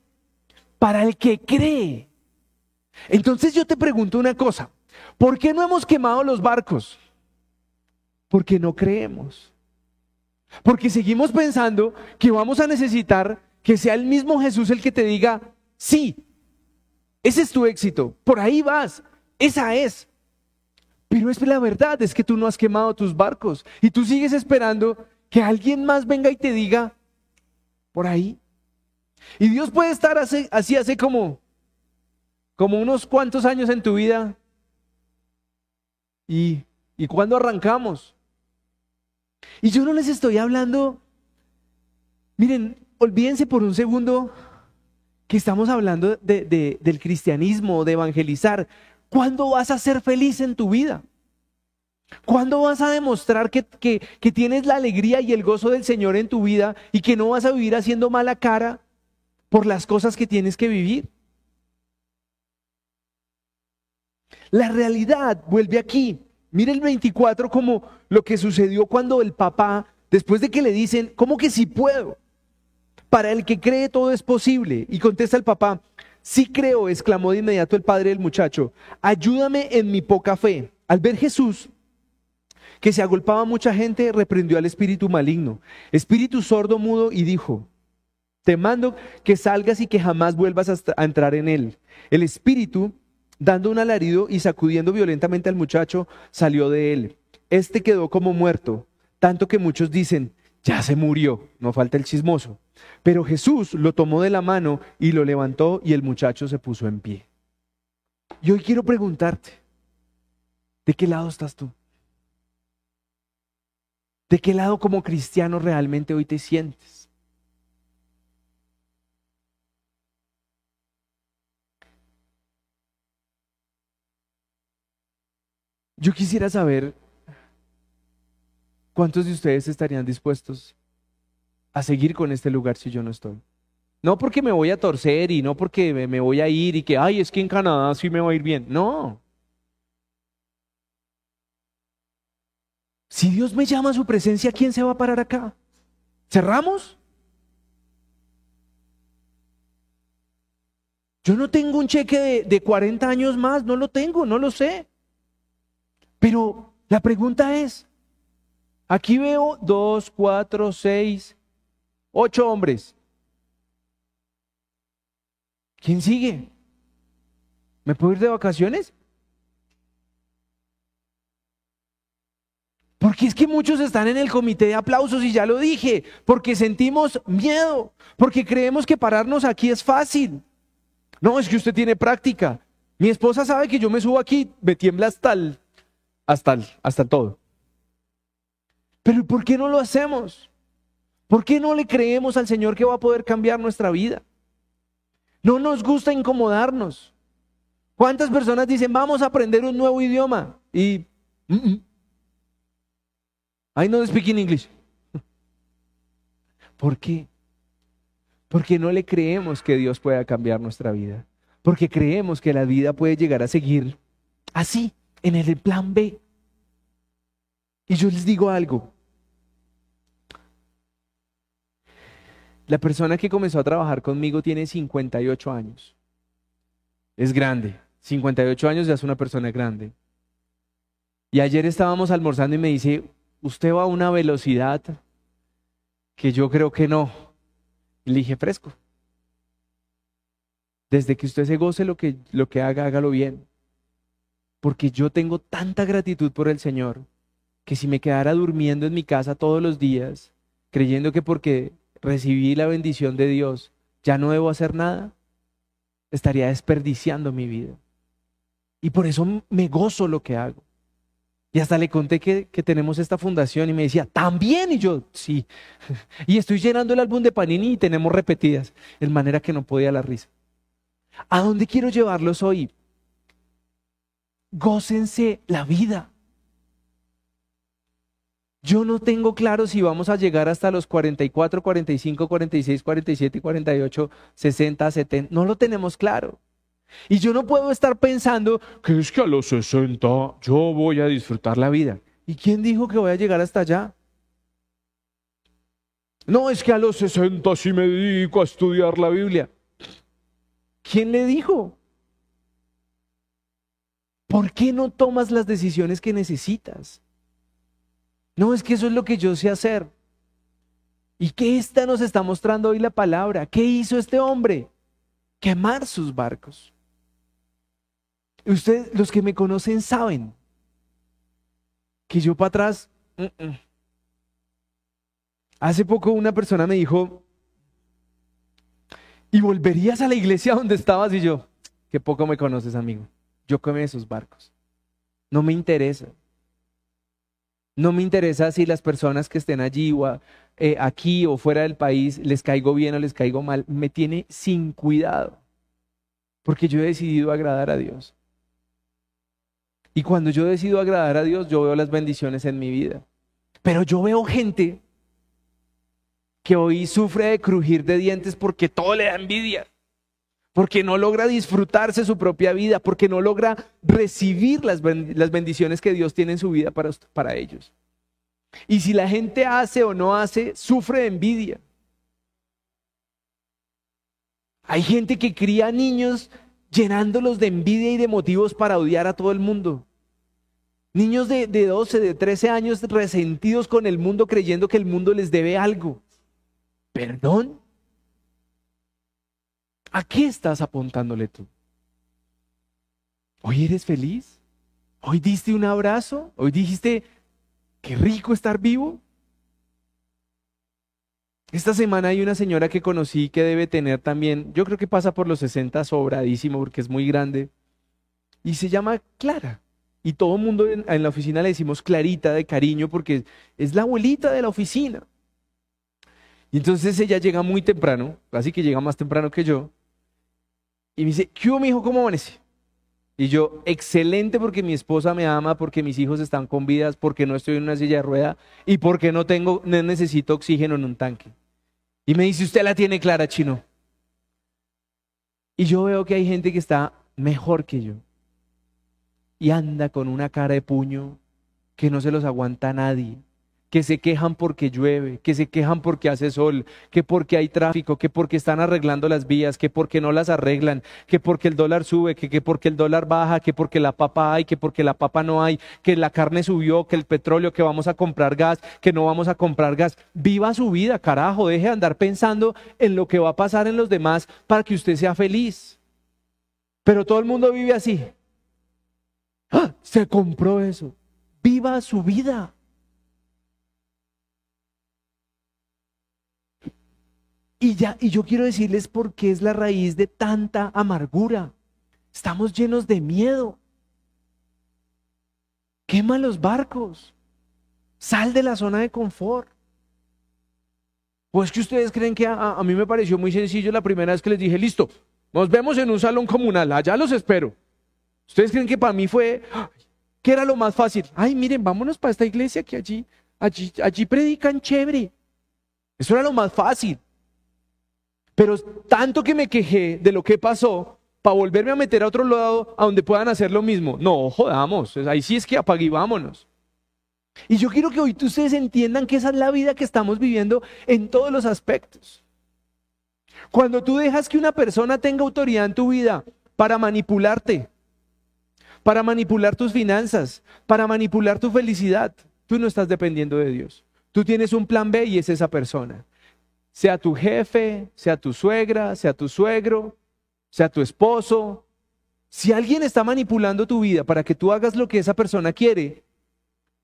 Para el que cree. Entonces yo te pregunto una cosa, ¿por qué no hemos quemado los barcos? Porque no creemos. Porque seguimos pensando que vamos a necesitar que sea el mismo Jesús el que te diga, sí, ese es tu éxito, por ahí vas, esa es. Pero es la verdad, es que tú no has quemado tus barcos y tú sigues esperando que alguien más venga y te diga, por ahí. Y Dios puede estar así, así hace como, como unos cuantos años en tu vida. ¿Y, y cuándo arrancamos? Y yo no les estoy hablando, miren, olvídense por un segundo que estamos hablando de, del cristianismo, de evangelizar. ¿Cuándo vas a ser feliz en tu vida? ¿Cuándo vas a demostrar que, que, tienes la alegría y el gozo del Señor en tu vida y que no vas a vivir haciendo mala cara por las cosas que tienes que vivir? La realidad vuelve aquí. Mire el 24 como lo que sucedió cuando el papá, después de que le dicen, ¿cómo que si puedo? Para el que cree todo es posible. Y contesta el papá, sí creo, exclamó de inmediato el padre del muchacho, ayúdame en mi poca fe. Al ver Jesús que se agolpaba mucha gente, reprendió al espíritu maligno, espíritu sordo, mudo, y dijo, te mando que salgas y que jamás vuelvas a entrar en él. El espíritu Dando un alarido y sacudiendo violentamente al muchacho, salió de él. Este quedó como muerto, tanto que muchos dicen, ya se murió, no falta el chismoso. Pero Jesús lo tomó de la mano y lo levantó y el muchacho se puso en pie. Y hoy quiero preguntarte, ¿de qué lado estás tú? ¿De qué lado como cristiano realmente hoy te sientes? Yo quisiera saber cuántos de ustedes estarían dispuestos a seguir con este lugar si yo no estoy. No porque me voy a torcer y no porque me voy a ir y que, ay, es que en Canadá sí me va a ir bien. No. Si Dios me llama a su presencia, ¿quién se va a parar acá? ¿Cerramos? Yo no tengo un cheque de, de 40 años más, no lo tengo, no lo sé. Pero la pregunta es, aquí veo dos, cuatro, seis, ocho hombres. ¿Quién sigue? ¿Me puedo ir de vacaciones? Porque es que muchos están en el comité de aplausos y ya lo dije, porque sentimos miedo, porque creemos que pararnos aquí es fácil. No, es que usted tiene práctica. Mi esposa sabe que yo me subo aquí, me tiembla hasta el hasta, hasta todo. Pero ¿por qué no lo hacemos? ¿Por qué no le creemos al Señor que va a poder cambiar nuestra vida? No nos gusta incomodarnos. ¿Cuántas personas dicen, vamos a aprender un nuevo idioma? Y, mm, mm. I know speak in English. ¿Por qué? Porque no le creemos que Dios pueda cambiar nuestra vida. Porque creemos que la vida puede llegar a seguir así, en el plan B. Y yo les digo algo. La persona que comenzó a trabajar conmigo tiene 58 años. Es grande. 58 años ya es una persona grande. Y ayer estábamos almorzando y me dice, usted va a una velocidad que yo creo que no. Y le dije, fresco. Desde que usted se goce lo que, lo que haga, hágalo bien porque yo tengo tanta gratitud por el Señor que si me quedara durmiendo en mi casa todos los días, creyendo que porque recibí la bendición de Dios ya no debo hacer nada, estaría desperdiciando mi vida. Y por eso me gozo lo que hago. Y hasta le conté que, que, tenemos esta fundación y me decía, ¿también? Y yo, sí. y estoy llenando el álbum de Panini y tenemos repetidas, de manera que no podía la risa. ¿A dónde quiero llevarlos hoy? gócense la vida. Yo no tengo claro si vamos a llegar hasta los 44, 45, 46, 47, 48, 60, 70. No lo tenemos claro. Y yo no puedo estar pensando que es que a los 60 yo voy a disfrutar la vida. ¿Y quién dijo que voy a llegar hasta allá? No, es que a los 60 sí me dedico a estudiar la Biblia. ¿Quién le dijo? ¿Por qué no tomas las decisiones que necesitas? No, es que eso es lo que yo sé hacer. ¿Y qué esta nos está mostrando hoy la palabra? ¿Qué hizo este hombre? Quemar sus barcos. Ustedes, los que me conocen, saben que yo para atrás. Hace poco una persona me dijo, ¿y volverías a la iglesia donde estabas? Y yo, qué poco me conoces, amigo. Yo quemé esos barcos. No me interesa. No me interesa si las personas que estén allí o eh, aquí o fuera del país les caigo bien o les caigo mal. Me tiene sin cuidado. Porque yo he decidido agradar a Dios. Y cuando yo decido agradar a Dios, yo veo las bendiciones en mi vida. Pero yo veo gente que hoy sufre de crujir de dientes porque todo le da envidia, porque no logra disfrutarse su propia vida, porque no logra recibir las, bendiciones que Dios tiene en su vida para, para ellos. Y si la gente hace o no hace, sufre de envidia. Hay gente que cría niños llenándolos de envidia y de motivos para odiar a todo el mundo. Niños de, de 12, de 13 años resentidos con el mundo creyendo que el mundo les debe algo. ¿Perdón? ¿A qué estás apuntándole tú? ¿Hoy eres feliz? ¿Hoy diste un abrazo? ¿Hoy dijiste, qué rico estar vivo? Esta semana hay una señora que conocí que debe tener también, yo creo que pasa por los 60 sobradísimo porque es muy grande, y se llama Clara. Y todo el mundo en, en la oficina le decimos Clarita de cariño porque es la abuelita de la oficina. Y entonces ella llega muy temprano, así que llega más temprano que yo, y me dice, ¿qué hubo, mi hijo? ¿Cómo amanece? Y yo, excelente porque mi esposa me ama, porque mis hijos están con vidas, porque no estoy en una silla de rueda y porque no tengo, no necesito oxígeno en un tanque. Y me dice, usted la tiene clara, chino. Y yo veo que hay gente que está mejor que yo. Y anda con una cara de puño que no se los aguanta nadie que se quejan porque llueve, que se quejan porque hace sol, que porque hay tráfico, que porque están arreglando las vías, que porque no las arreglan, que porque el dólar sube, que, que porque el dólar baja, que porque la papa hay, que porque la papa no hay, que la carne subió, que el petróleo, que vamos a comprar gas, que no vamos a comprar gas. Viva su vida, carajo, deje de andar pensando en lo que va a pasar en los demás para que usted sea feliz. Pero todo el mundo vive así. ¡Ah! Se compró eso. Viva su vida. Y, ya, y yo quiero decirles por qué es la raíz de tanta amargura. Estamos llenos de miedo. Quema los barcos. Sal de la zona de confort. Pues que ustedes creen que a, a, mí me pareció muy sencillo la primera vez que les dije, listo, nos vemos en un salón comunal, allá los espero. Ustedes creen que para mí fue, ¿qué era lo más fácil? Ay, miren, vámonos para esta iglesia que allí, allí, allí predican chévere. Eso era lo más fácil. Pero tanto que me quejé de lo que pasó para volverme a meter a otro lado a donde puedan hacer lo mismo. No, jodamos. Ahí sí es que apague vámonos. Y yo quiero que hoy ustedes entiendan que esa es la vida que estamos viviendo en todos los aspectos. Cuando tú dejas que una persona tenga autoridad en tu vida para manipularte, para manipular tus finanzas, para manipular tu felicidad, tú no estás dependiendo de Dios. Tú tienes un plan B y es esa persona sea tu jefe, sea tu suegra, sea tu suegro, sea tu esposo. Si alguien está manipulando tu vida para que tú hagas lo que esa persona quiere,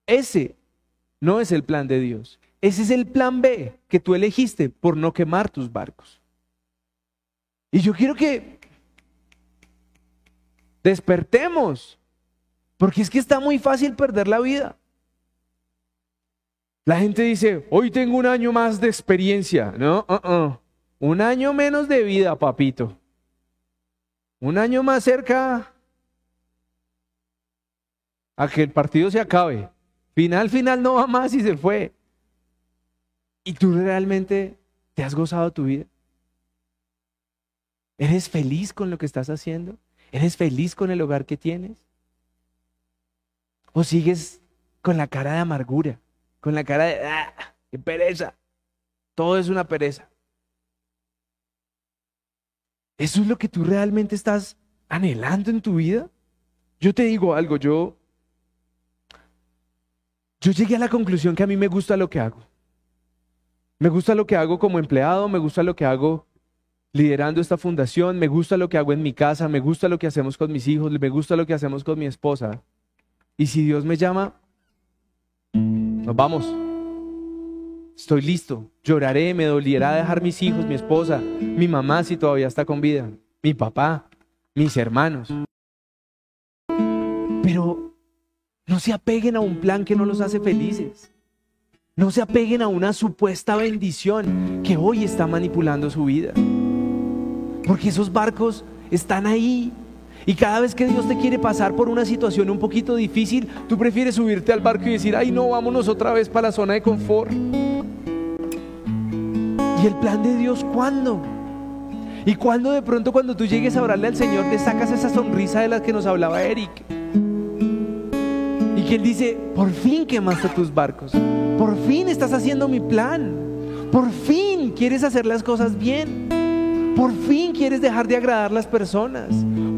ese no es el plan de Dios. Ese es el plan B que tú elegiste por no quemar tus barcos. Y yo quiero que despertemos, porque es que está muy fácil perder la vida. La gente dice, hoy tengo un año más de experiencia. No, uh-uh. un año menos de vida, papito. Un año más cerca a que el partido se acabe. Final, final no va más y se fue. ¿Y tú realmente te has gozado tu vida? ¿Eres feliz con lo que estás haciendo? ¿Eres feliz con el hogar que tienes? ¿O sigues con la cara de amargura? Con la cara de, ¡ah! ¡Qué pereza! Todo es una pereza. ¿Eso es lo que tú realmente estás anhelando en tu vida? Yo te digo algo, yo yo llegué a la conclusión que a mí me gusta lo que hago. Me gusta lo que hago como empleado, me gusta lo que hago liderando esta fundación, me gusta lo que hago en mi casa, me gusta lo que hacemos con mis hijos, me gusta lo que hacemos con mi esposa. Y si Dios me llama, nos vamos. Estoy listo. Lloraré, me doliera dejar mis hijos, mi esposa, mi mamá si todavía está con vida, mi papá, mis hermanos. Pero no se apeguen a un plan que no los hace felices. No se apeguen a una supuesta bendición que hoy está manipulando su vida. Porque esos barcos están ahí. Y cada vez que Dios te quiere pasar por una situación un poquito difícil, tú prefieres subirte al barco y decir, ay no, vámonos otra vez para la zona de confort. ¿Y el plan de Dios cuándo? ¿Y cuándo de pronto cuando tú llegues a orarle al Señor te sacas esa sonrisa de la que nos hablaba Eric? Y que Él dice, por fin quemaste tus barcos, por fin estás haciendo mi plan, por fin quieres hacer las cosas bien. Por fin quieres dejar de agradar las personas.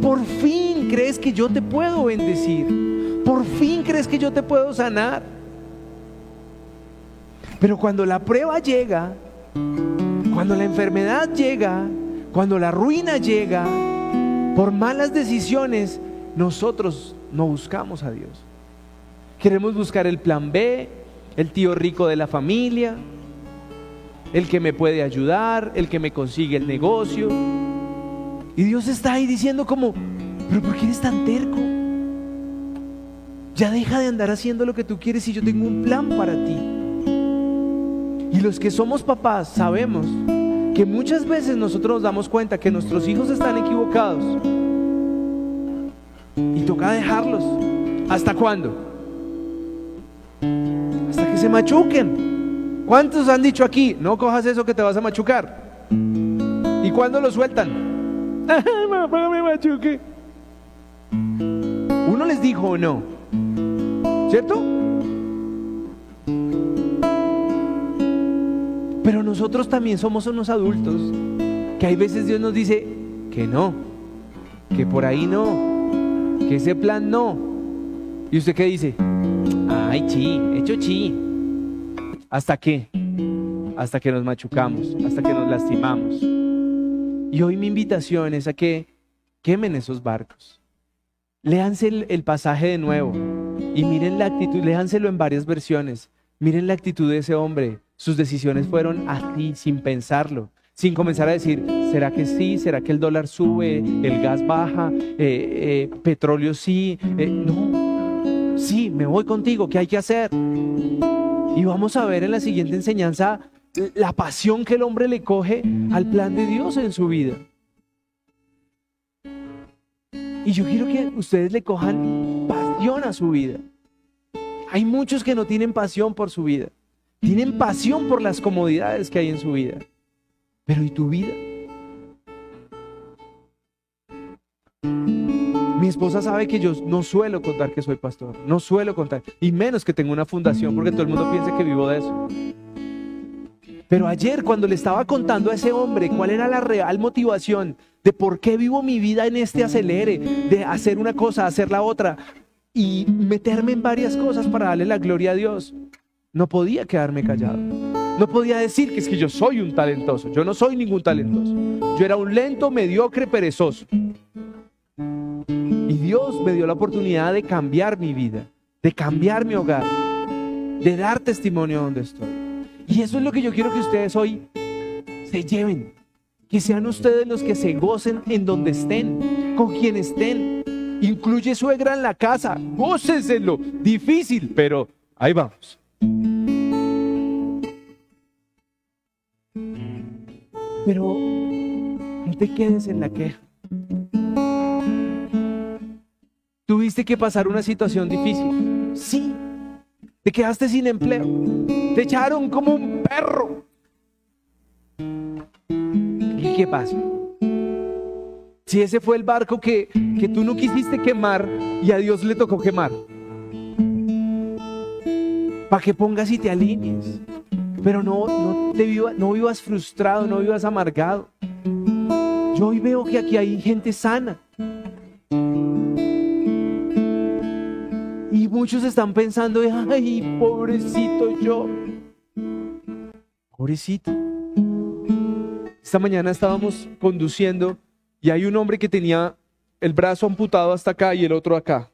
Por fin crees que yo te puedo bendecir. Por fin crees que yo te puedo sanar. Pero cuando la prueba llega, cuando la enfermedad llega, cuando la ruina llega, por malas decisiones, nosotros no buscamos a Dios. Queremos buscar el plan B, el tío rico de la familia, el que me puede ayudar, el que me consigue el negocio. Y Dios está ahí diciendo como, pero ¿por qué eres tan terco? Ya deja de andar haciendo lo que tú quieres y yo tengo un plan para ti. Y los que somos papás sabemos que muchas veces nosotros nos damos cuenta que nuestros hijos están equivocados. Y toca dejarlos. ¿Hasta cuándo? Hasta que se machuquen. ¿Cuántos han dicho aquí, no cojas eso que te vas a machucar? ¿Y cuándo lo sueltan? Mamá, me machuque. Uno les dijo o no, ¿cierto? Pero nosotros también somos unos adultos que hay veces Dios nos dice que no, que por ahí no, que ese plan no. ¿Y usted qué dice? Ay, chi, hecho chi. ¿Hasta qué? Hasta que nos machucamos, hasta que nos lastimamos. Y hoy mi invitación es a que quemen esos barcos. Léanse el, pasaje de nuevo y miren la actitud, léanselo en varias versiones. Miren la actitud de ese hombre. Sus decisiones fueron así, sin pensarlo, sin comenzar a decir, ¿será que sí? ¿Será que el dólar sube? ¿El gas baja? Eh, eh, ¿Petróleo sí? Eh, no, sí, me voy contigo, ¿qué hay que hacer? Y vamos a ver en la siguiente enseñanza la pasión que el hombre le coge al plan de Dios en su vida. Y yo quiero que ustedes le cojan pasión a su vida. Hay muchos que no tienen pasión por su vida. Tienen pasión por las comodidades que hay en su vida. Pero ¿y tu vida? Mi esposa sabe que yo no suelo contar que soy pastor, no suelo contar, y menos que tengo una fundación porque todo el mundo piensa que vivo de eso. Pero ayer cuando le estaba contando a ese hombre cuál era la real motivación de por qué vivo mi vida en este acelere, de hacer una cosa, hacer la otra y meterme en varias cosas para darle la gloria a Dios, no podía quedarme callado. No podía decir que es que yo soy un talentoso. Yo no soy ningún talentoso. Yo era un lento, mediocre, perezoso. Y Dios me dio la oportunidad de cambiar mi vida, de cambiar mi hogar, de dar testimonio donde estoy. Y eso es lo que yo quiero que ustedes hoy se lleven. Que sean ustedes los que se gocen en donde estén, con quien estén. Incluye suegra en la casa, gócenselo. Difícil, pero ahí vamos. Pero no te quedes en la queja. Tuviste que pasar una situación difícil. Sí. Te quedaste sin empleo. Te echaron como un perro. ¿Y qué pasa? Si ese fue el barco que, que tú no quisiste quemar y a Dios le tocó quemar. Para que pongas y te alinees. Pero no, no, te no vivas frustrado, no vivas amargado. Yo hoy veo que aquí hay gente sana. Muchos están pensando, ay, pobrecito yo. Pobrecito. Esta mañana estábamos conduciendo y hay un hombre que tenía el brazo amputado hasta acá y el otro acá.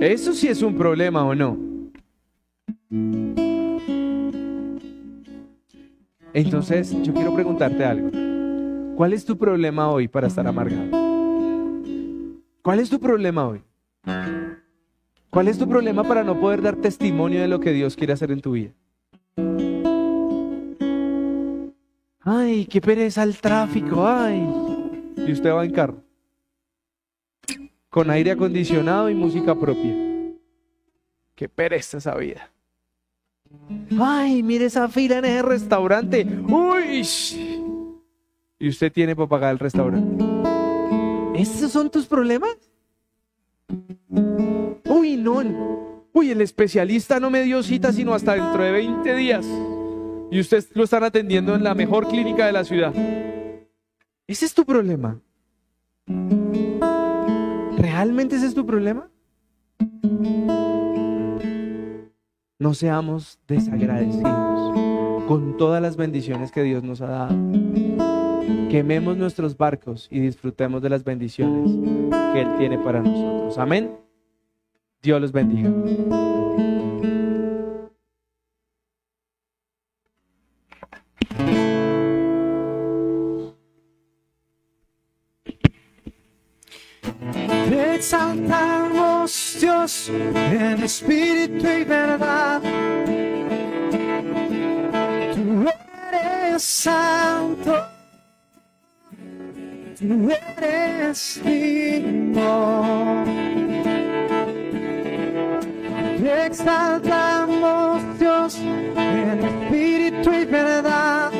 Eso sí es un problema o no. Entonces, yo quiero preguntarte algo. ¿Cuál es tu problema hoy para estar amargado? ¿Cuál es tu problema hoy? ¿Cuál es tu problema para no poder dar testimonio de lo que Dios quiere hacer en tu vida? Ay, qué pereza el tráfico, ay. Y usted va en carro. Con aire acondicionado y música propia. Qué pereza esa vida. Ay, mire esa fila en ese restaurante. Uy. Y usted tiene para pagar el restaurante. ¿Esos son tus problemas? Uy, no. Uy, el especialista no me dio cita sino hasta dentro de 20 días y usted lo están atendiendo en la mejor clínica de la ciudad. ¿Ese es tu problema? ¿Realmente ese es tu problema? No seamos desagradecidos con todas las bendiciones que Dios nos ha dado. Quememos nuestros barcos y disfrutemos de las bendiciones que Él tiene para nosotros. Amén. Dios los bendiga. exaltamos Dios en espíritu y verdad. Tú eres santo, tú eres digno. Te exaltamos Dios en espíritu y verdad.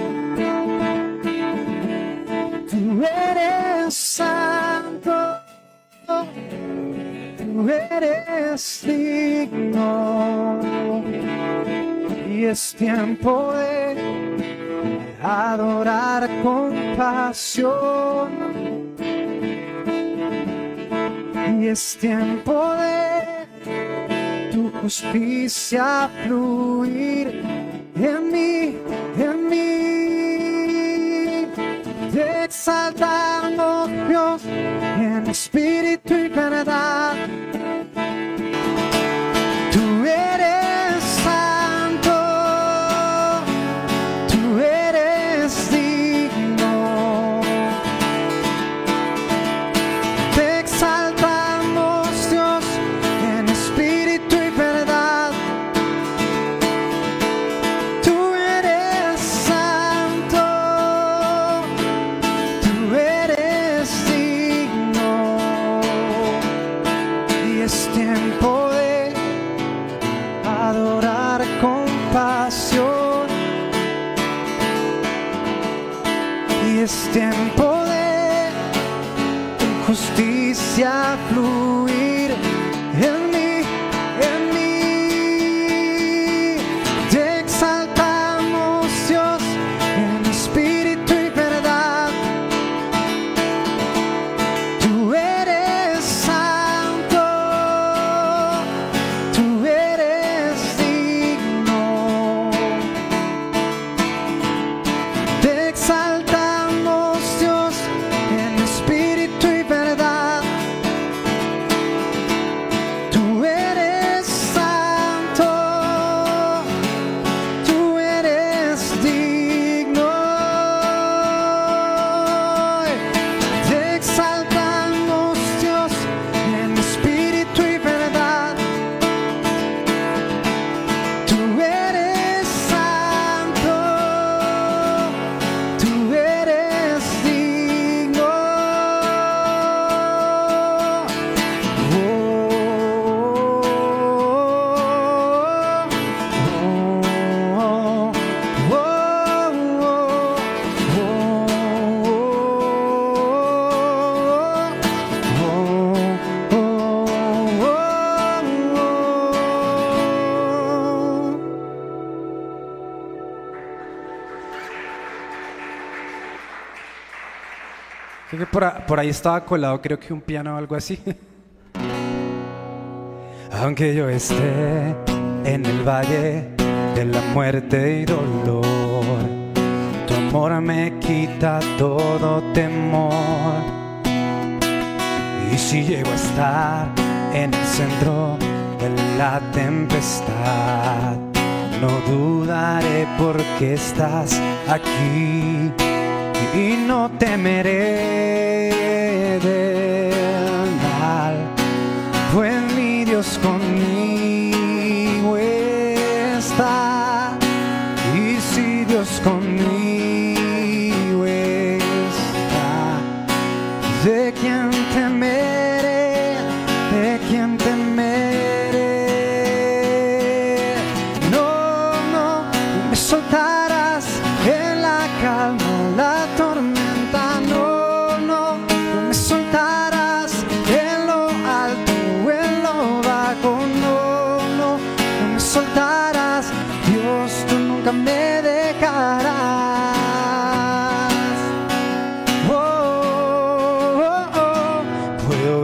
Tú eres santo tú eres digno y es tiempo de adorar con pasión y es tiempo de tu justicia fluir en mí, en mí. Te exaltamos Dios en espíritu y verdad. Por ahí estaba colado, creo que un piano o algo así. Aunque yo esté en el valle de la muerte y dolor, tu amor me quita todo temor. Y si llego a estar en el centro de la tempestad, no dudaré porque estás aquí y no temeré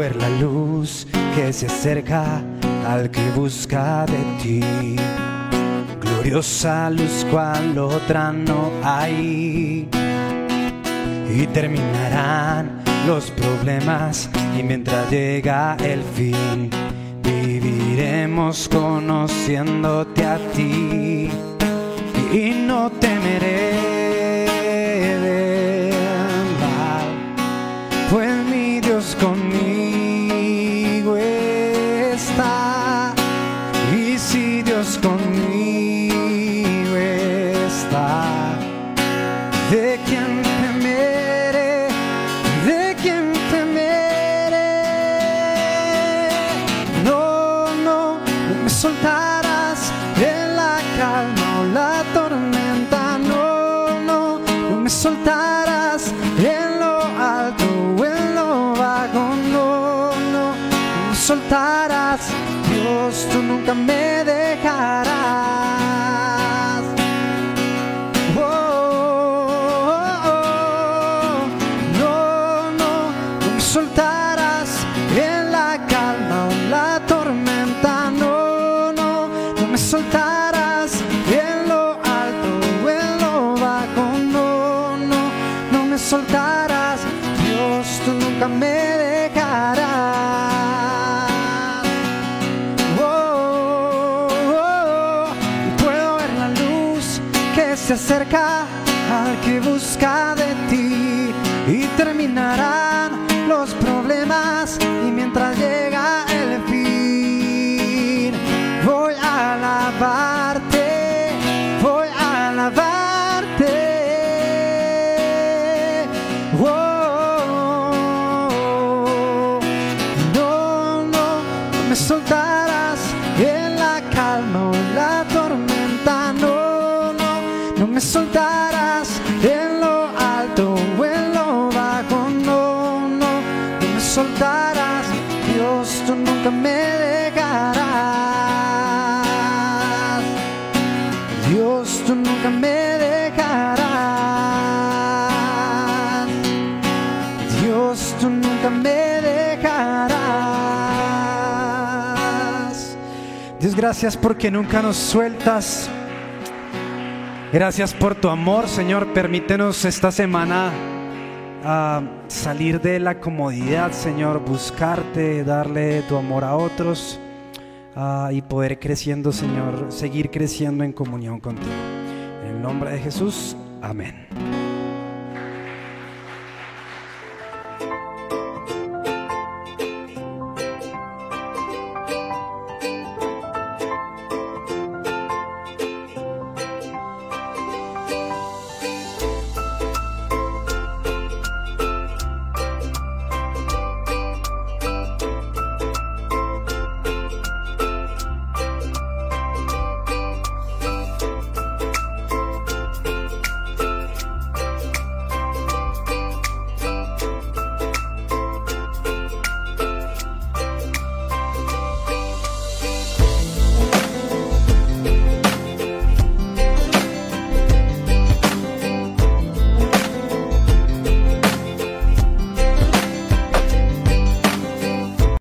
ver la luz que se acerca al que busca de ti. Gloriosa luz cual otra no hay. Y terminarán los problemas y mientras llega el fin, viviremos conociéndote a ti y no temeré soltarás en la calma o en la tormenta. No, no, no me soltarás gracias porque nunca nos sueltas. Gracias por tu amor, Señor. Permítenos esta semana ah, salir de la comodidad, Señor, buscarte, darle tu amor a otros ah, y poder creciendo, Señor, seguir creciendo en comunión contigo. En el nombre de Jesús, amén.